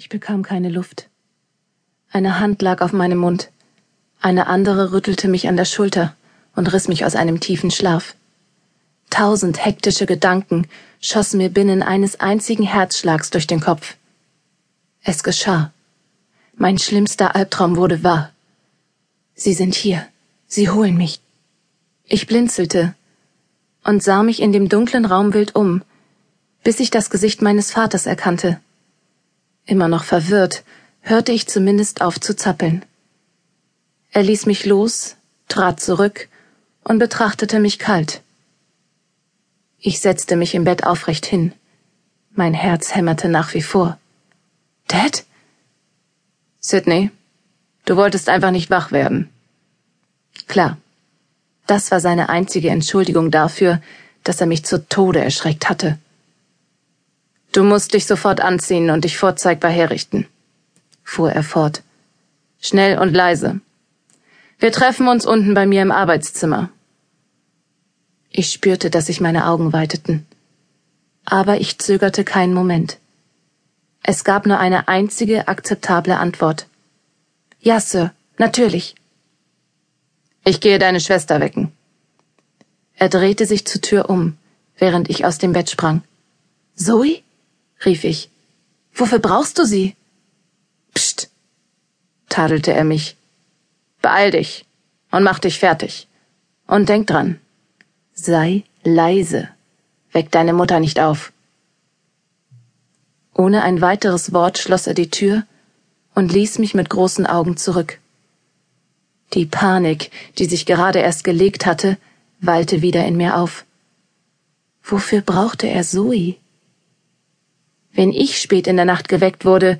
Ich bekam keine Luft. Eine Hand lag auf meinem Mund, eine andere rüttelte mich an der Schulter und riss mich aus einem tiefen Schlaf. Tausend hektische Gedanken schossen mir binnen eines einzigen Herzschlags durch den Kopf. Es geschah. Mein schlimmster Albtraum wurde wahr. Sie sind hier. Sie holen mich. Ich blinzelte und sah mich in dem dunklen Raum wild um, bis ich das Gesicht meines Vaters erkannte. Immer noch verwirrt, hörte ich zumindest auf zu zappeln. Er ließ mich los, trat zurück und betrachtete mich kalt. Ich setzte mich im Bett aufrecht hin. Mein Herz hämmerte nach wie vor. Dad? Sydney, du wolltest einfach nicht wach werden. Klar. Das war seine einzige Entschuldigung dafür, dass er mich zu Tode erschreckt hatte. Du musst dich sofort anziehen und dich vorzeigbar herrichten, fuhr er fort. Schnell und leise. Wir treffen uns unten bei mir im Arbeitszimmer. Ich spürte, dass sich meine Augen weiteten. Aber ich zögerte keinen Moment. Es gab nur eine einzige akzeptable Antwort. Ja, Sir, natürlich. Ich gehe deine Schwester wecken. Er drehte sich zur Tür um, während ich aus dem Bett sprang. Zoe? Rief ich. Wofür brauchst du sie? Psst, tadelte er mich. Beeil dich und mach dich fertig. Und denk dran, sei leise. Weck deine Mutter nicht auf. Ohne ein weiteres Wort schloss er die Tür und ließ mich mit großen Augen zurück. Die Panik, die sich gerade erst gelegt hatte, wallte wieder in mir auf. Wofür brauchte er Zoe? Wenn ich spät in der Nacht geweckt wurde,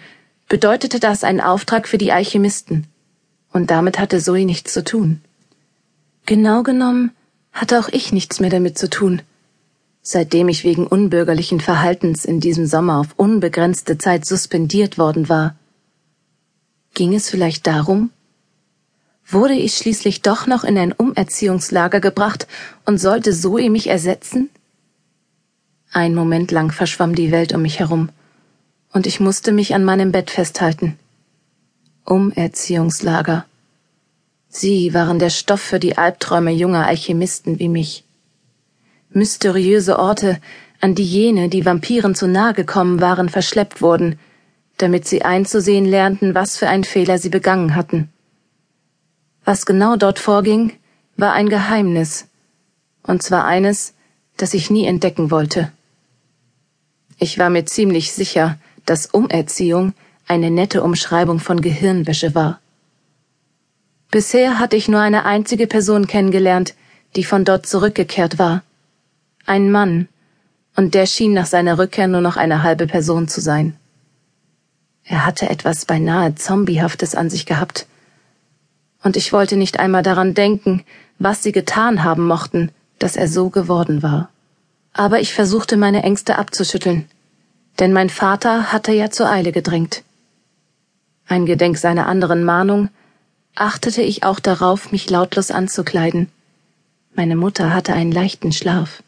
bedeutete das einen Auftrag für die Alchemisten. Und damit hatte Zoe nichts zu tun. Genau genommen hatte auch ich nichts mehr damit zu tun. Seitdem ich wegen unbürgerlichen Verhaltens in diesem Sommer auf unbegrenzte Zeit suspendiert worden war. Ging es vielleicht darum? Wurde ich schließlich doch noch in ein Umerziehungslager gebracht und sollte Zoe mich ersetzen? Ein Moment lang verschwamm die Welt um mich herum, und ich musste mich an meinem Bett festhalten. Umerziehungslager. Sie waren der Stoff für die Albträume junger Alchemisten wie mich. Mysteriöse Orte, an die jene, die Vampiren zu nahe gekommen waren, verschleppt wurden, damit sie einzusehen lernten, was für ein Fehler sie begangen hatten. Was genau dort vorging, war ein Geheimnis, und zwar eines, das ich nie entdecken wollte. Ich war mir ziemlich sicher, dass Umerziehung eine nette Umschreibung von Gehirnwäsche war. Bisher hatte ich nur eine einzige Person kennengelernt, die von dort zurückgekehrt war. Ein Mann, und der schien nach seiner Rückkehr nur noch eine halbe Person zu sein. Er hatte etwas beinahe Zombiehaftes an sich gehabt, und ich wollte nicht einmal daran denken, was sie getan haben mochten, dass er so geworden war aber ich versuchte meine Ängste abzuschütteln, denn mein Vater hatte ja zur Eile gedrängt. Ein Gedenk seiner anderen Mahnung achtete ich auch darauf, mich lautlos anzukleiden. Meine Mutter hatte einen leichten Schlaf.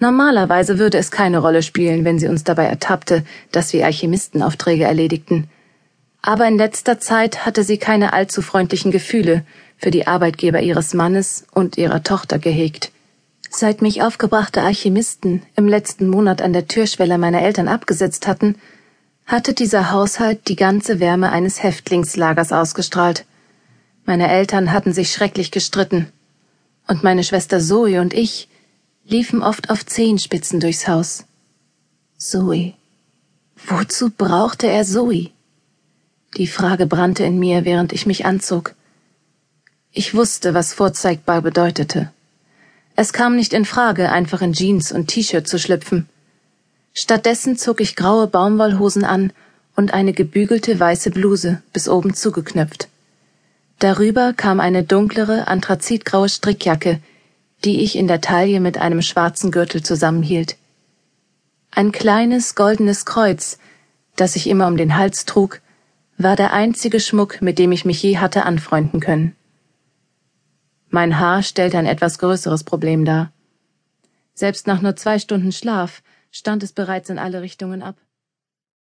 Normalerweise würde es keine Rolle spielen, wenn sie uns dabei ertappte, dass wir Alchemistenaufträge erledigten. Aber in letzter Zeit hatte sie keine allzu freundlichen Gefühle für die Arbeitgeber ihres Mannes und ihrer Tochter gehegt. Seit mich aufgebrachte Alchemisten im letzten Monat an der Türschwelle meiner Eltern abgesetzt hatten, hatte dieser Haushalt die ganze Wärme eines Häftlingslagers ausgestrahlt. Meine Eltern hatten sich schrecklich gestritten, und meine Schwester Zoe und ich liefen oft auf Zehenspitzen durchs Haus. Zoe. Wozu brauchte er Zoe? Die Frage brannte in mir, während ich mich anzog. Ich wusste, was vorzeigbar bedeutete. Es kam nicht in Frage, einfach in Jeans und T-Shirt zu schlüpfen. Stattdessen zog ich graue Baumwollhosen an und eine gebügelte weiße Bluse, bis oben zugeknöpft. Darüber kam eine dunklere, anthrazitgraue Strickjacke, die ich in der Taille mit einem schwarzen Gürtel zusammenhielt. Ein kleines goldenes Kreuz, das ich immer um den Hals trug, war der einzige Schmuck, mit dem ich mich je hatte anfreunden können. Mein Haar stellte ein etwas größeres Problem dar. Selbst nach nur zwei Stunden Schlaf stand es bereits in alle Richtungen ab.